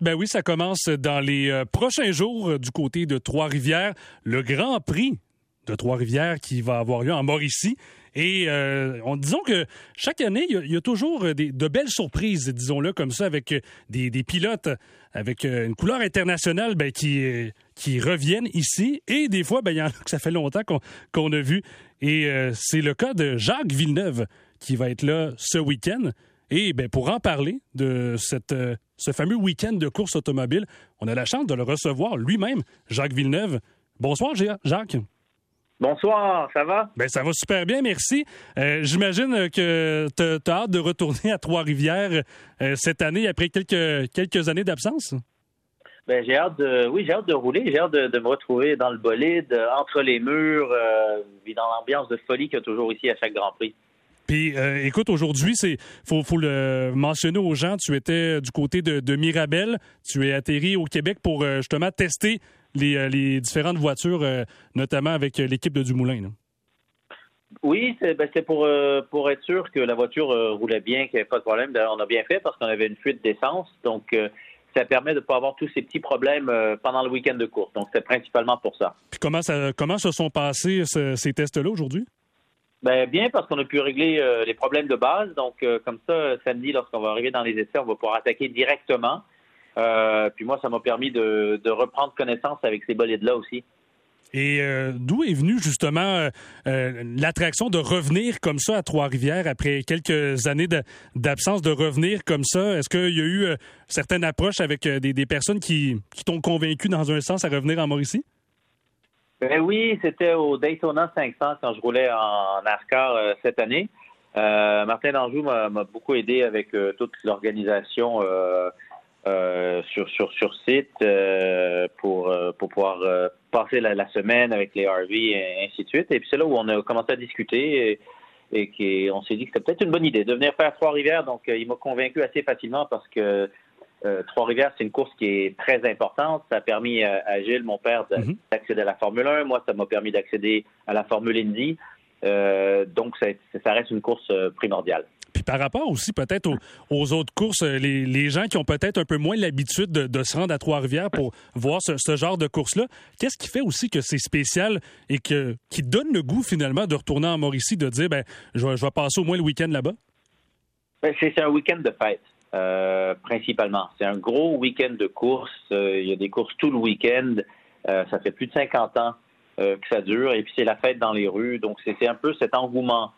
Ben oui, ça commence dans les euh, prochains jours euh, du côté de Trois-Rivières. Le Grand Prix de Trois-Rivières qui va avoir lieu en Mauricie. Et euh, on, disons que chaque année, il y, a, toujours des, de belles surprises, disons-le comme ça, avec des, des pilotes avec une couleur internationale ben, qui, qui reviennent ici. Et des fois, ben, il y en a que ça fait longtemps qu'on a vu. Et c'est le cas de Jacques Villeneuve qui va être là ce week-end. Et ben, pour en parler de cette ce fameux week-end de course automobile. On a la chance de le recevoir lui-même, Jacques Villeneuve. Bonsoir, Jacques. Bonsoir, ça va? Ben, ça va super bien, merci. Euh, j'imagine que tu as hâte de retourner à Trois-Rivières euh, cette année après quelques, quelques années d'absence? Ben, j'ai hâte de, oui, j'ai hâte de rouler, j'ai hâte de, me retrouver dans le bolide, entre les murs, euh, dans l'ambiance de folie qu'il y a toujours ici à chaque Grand Prix. Puis, euh, écoute, aujourd'hui, c'est faut, faut le mentionner aux gens. Tu étais du côté de, Mirabel. Tu es atterri au Québec pour euh, justement tester les, euh, les différentes voitures, notamment avec l'équipe de Dumoulin. Oui, c'est ben, pour, pour être sûr que la voiture roulait bien, qu'il n'y avait pas de problème. D'ailleurs, on a bien fait parce qu'on avait une fuite d'essence. Donc, ça permet de ne pas avoir tous ces petits problèmes pendant le week-end de course. Donc, c'est principalement pour ça. Puis comment, ça, comment se sont passés ces tests-là aujourd'hui? Ben, bien parce qu'on a pu régler euh, les problèmes de base. Donc, euh, comme ça, samedi, lorsqu'on va arriver dans les essais, on va pouvoir attaquer directement. Euh, puis moi, ça m'a permis de, reprendre connaissance avec ces bolides-là aussi. Et d'où est venue justement l'attraction de revenir comme ça à Trois-Rivières après quelques années d'absence, de, revenir comme ça? Est-ce qu'il y a eu certaines approches avec des, personnes qui, qui t'ont convaincu dans un sens à revenir en Mauricie? Ben oui, c'était au Daytona 500 quand je roulais en NASCAR euh, cette année. Euh, Martin Danjou m'a beaucoup aidé avec euh, toute l'organisation sur, sur, sur site pour, pour pouvoir passer la, semaine avec les RV et ainsi de suite. Et puis c'est là où on a commencé à discuter et, et qu'on s'est dit que c'était peut-être une bonne idée de venir faire Trois-Rivières. Donc il m'a convaincu assez facilement parce que euh, Trois-Rivières, c'est une course qui est très importante. Ça a permis à, Gilles, mon père, mhm. d'accéder à la Formule 1. Moi, ça m'a permis d'accéder à la Formule Indy. Euh, donc, ça, reste une course euh, primordiale. Puis par rapport aussi peut-être aux, autres courses, les, gens qui ont peut-être un peu moins l'habitude de, se rendre à Trois-Rivières pour voir ce, genre de course-là, qu'est-ce qui fait aussi que c'est spécial et que, qui donne le goût finalement de retourner en Mauricie, de dire, ben, je, vais passer au moins le week-end là-bas? Ben, c'est un week-end de fête. Euh, principalement. C'est un gros week-end de course. Euh, il y a des courses tout le week-end. Euh, ça fait plus de 50 ans que ça dure. Et puis c'est la fête dans les rues. Donc c'est un peu cet engouement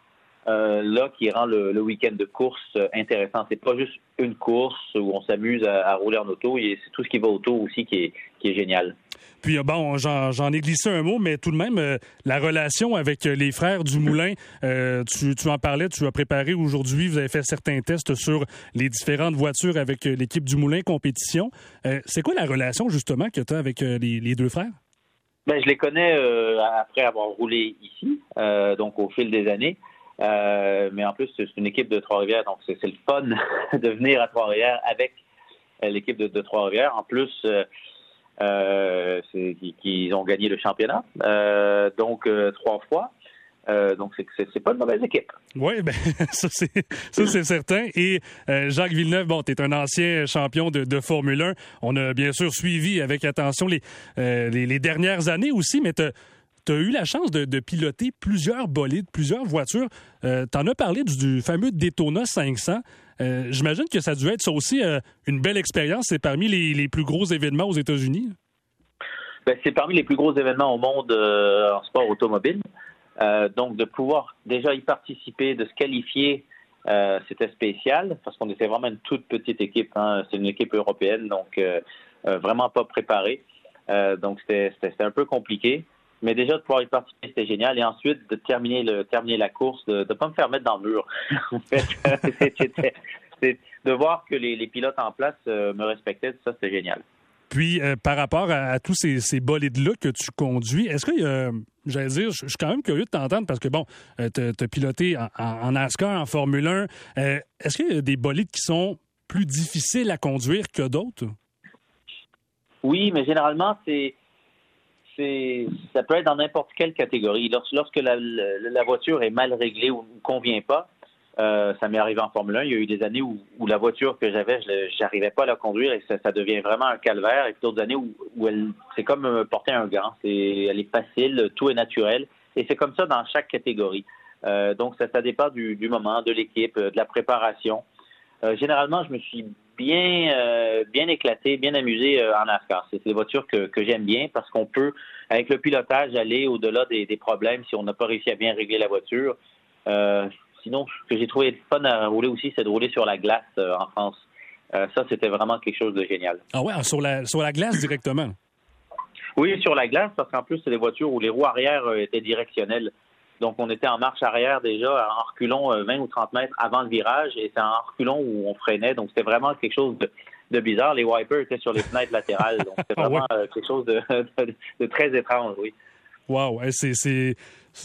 là qui rend le, week-end de course intéressant. C'est pas juste une course où on s'amuse à, rouler en auto. C'est tout ce qui va autour aussi qui est, qui est génial. Puis bon, j'en ai glissé un mot, mais tout de même, euh, la relation avec euh, les frères du Moulin, euh, tu, en parlais, tu as préparé aujourd'hui, vous avez fait certains tests sur les différentes voitures avec l'équipe du Moulin compétition. C'est quoi la relation justement que tu as avec les, deux frères? Ben, je les connais après avoir roulé ici, donc au fil des années. mais en plus, c'est une équipe de Trois-Rivières, donc c'est le fun de venir à Trois-Rivières avec l'équipe de, de Trois-Rivières. En plus, euh, qu'ils ont gagné le championnat, euh, donc euh, trois fois. Euh, donc, c'est pas une mauvaise équipe. Oui, ben, ça, c'est certain. Et Jacques Villeneuve, bon, tu es un ancien champion de, Formule 1. On a bien sûr suivi avec attention les, dernières années aussi, mais tu as eu la chance de, piloter plusieurs bolides, plusieurs voitures. Tu en as parlé du, du fameux Daytona 500. Euh, j'imagine que ça a dû être ça aussi euh, une belle expérience. C'est parmi les, plus gros événements aux États-Unis. Ben, c'est parmi les plus gros événements au monde euh, en sport automobile. donc, de pouvoir déjà y participer, de se qualifier, c'était spécial parce qu'on était vraiment une toute petite équipe. Hein. C'est une équipe européenne, donc vraiment pas préparée. donc, c'était un peu compliqué. Mais déjà, de pouvoir y participer, c'était génial. Et ensuite, de terminer, le, terminer la course, de ne pas me faire mettre dans le mur. en fait, c'était de voir que les, pilotes en place euh, me respectaient, ça, c'était génial. Puis, euh, par rapport à, tous ces, ces bolides-là que tu conduis, est-ce qu'il y a, j'allais dire, je suis quand même curieux de t'entendre parce que, bon, euh, tu as piloté en, en, NASCAR, en Formule 1. est-ce qu'il y a des bolides qui sont plus difficiles à conduire que d'autres? Oui, mais généralement, c'est ça peut être dans n'importe quelle catégorie. lorsque la, voiture est mal réglée ou ne convient pas, Euh, ça m'est arrivé en Formule 1. Il y a eu des années où, la voiture que j'avais, je n'arrivais pas à la conduire et ça, devient vraiment un calvaire. Et puis d'autres années où, elle, c'est comme porter un gant. C'est, elle est facile, tout est naturel. Et c'est comme ça dans chaque catégorie. Euh, donc, ça, dépend du, moment, de l'équipe, de la préparation. Euh, généralement, je me suis bien, euh, bien éclaté, bien amusé euh, en NASCAR. C'est des voitures que, que j'aime bien parce qu'on peut, avec le pilotage, aller au-delà des, des, problèmes si on n'a pas réussi à bien régler la voiture. sinon, ce que j'ai trouvé fun à rouler aussi, c'est de rouler sur la glace en France. ça, c'était vraiment quelque chose de génial. Ah ouais, sur la, sur la glace directement? Oui, sur la glace, parce qu'en plus, c'est des voitures où les roues arrière étaient directionnelles. Donc, on était en marche arrière déjà, en reculons 20 euh, ou 30 mètres avant le virage, et c'est en reculons où on freinait. Donc, c'était vraiment quelque chose de, bizarre. Les wipers étaient sur les fenêtres latérales. Donc, c'était ah vraiment euh, quelque chose de, très étrange, oui. Wow, c'est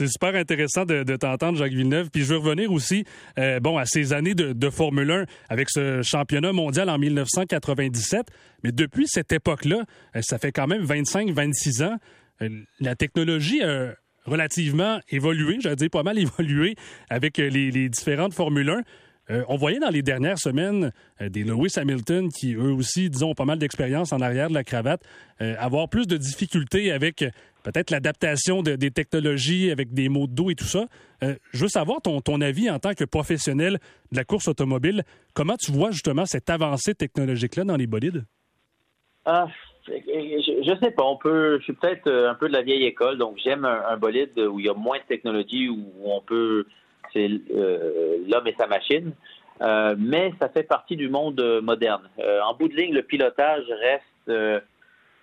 super intéressant de, t'entendre, Jacques Villeneuve. Puis je veux revenir aussi, euh, bon, à ces années de, Formule 1 avec ce championnat mondial en 1997. Mais depuis cette époque-là, ça fait quand même 25-26 ans. la technologie a relativement évolué, j'allais dire pas mal évolué avec euh, les, différentes Formule 1. Euh, on voyait dans les dernières semaines euh, des Lewis Hamilton qui, eux aussi, disons, ont pas mal d'expérience en arrière de la cravate, avoir plus de difficultés avec peut-être l'adaptation des technologies, avec des mots de dos et tout ça. je veux savoir ton, ton avis en tant que professionnel de la course automobile. Comment tu vois justement cette avancée technologique-là dans les bolides? Je, sais pas. On peut. Je suis peut-être euh, un peu de la vieille école, donc j'aime un, bolide où il y a moins de technologie, où on peut. C'est euh, l'homme et sa machine. Euh, mais ça fait partie du monde moderne. en bout de ligne, le pilotage reste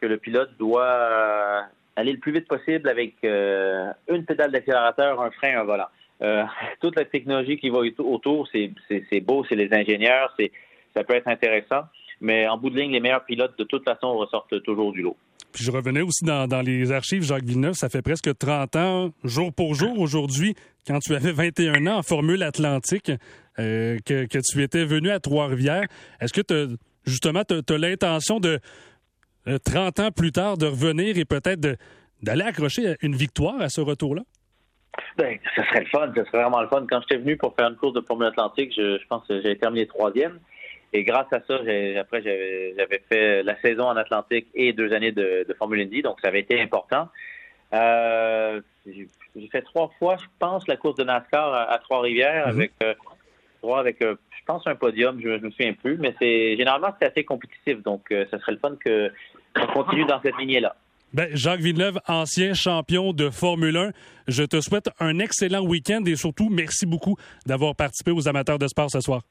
que le pilote doit aller le plus vite possible avec une pédale d'accélérateur, un frein, un volant. toute la technologie qui va autour, c'est beau, c'est les ingénieurs, c'est ça peut être intéressant. Mais en bout de ligne, les meilleurs pilotes, de toute façon, ressortent toujours du lot. Puis je revenais aussi dans, les archives, Jacques Villeneuve, ça fait presque 30 ans, jour pour jour, aujourd'hui, quand tu avais 21 ans en Formule Atlantique, euh, que, tu étais venu à Trois-Rivières. Est-ce que justement, tu as, l'intention de, 30 euh, ans plus tard, de revenir et peut-être d'aller accrocher une victoire à ce retour-là? Ben, ce serait le fun, ce serait vraiment le fun. Quand j'étais venu pour faire une course de Formule Atlantique, je, je pense que j'avais terminé troisième. Et grâce à ça, après, j'avais fait la saison en Atlantique et deux années de, Formule Indy, donc ça avait été important. Euh, j'ai fait trois fois, je pense, la course de NASCAR à, Trois-Rivières mhm. avec euh, trois avec, euh, je pense, un podium, je ne me souviens plus, mais c'est généralement c'est assez compétitif, donc ça serait le fun que qu'on continue dans cette lignée-là. Ben, Jacques Villeneuve, ancien champion de Formule 1, je te souhaite un excellent week-end et surtout merci beaucoup d'avoir participé aux amateurs de sport ce soir.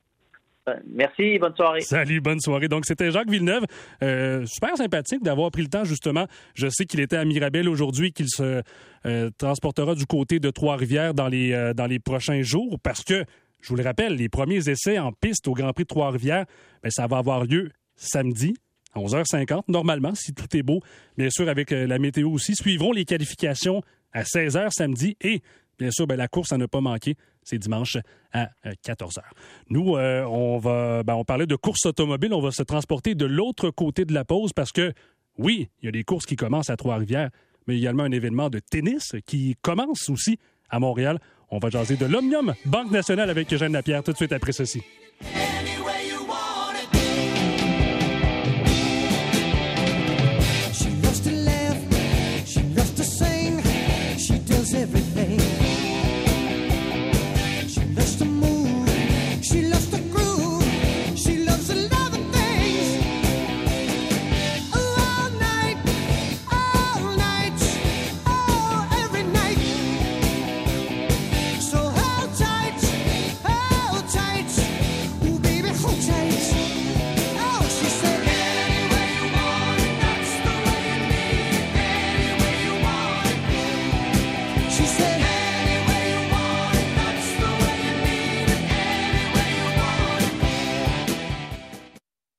Merci, bonne soirée. Salut, bonne soirée. Donc, c'était Jacques Villeneuve. Euh, super sympathique d'avoir pris le temps, justement. Je sais qu'il était à Mirabel aujourd'hui, qu'il se euh, transportera du côté de Trois-Rivières dans les, euh, dans les prochains jours parce que, je vous le rappelle, les premiers essais en piste au Grand Prix de Trois-Rivières, ben, ça va avoir lieu samedi à 11h50, normalement, si tout est beau. Bien sûr, avec la météo aussi. Suivront les qualifications à 16h samedi et Bien sûr, ben, la course à ne pas manquer, c'est dimanche à 14h. Euh, Nous, euh, on va, ben, de course automobile, on va se transporter de l'autre côté de la pause parce que, oui, il y a des courses qui commencent à Trois-Rivières, mais également un événement de tennis qui commence aussi à Montréal. On va jaser de l'Omnium Banque nationale avec Eugène Lapierre tout de suite après ceci.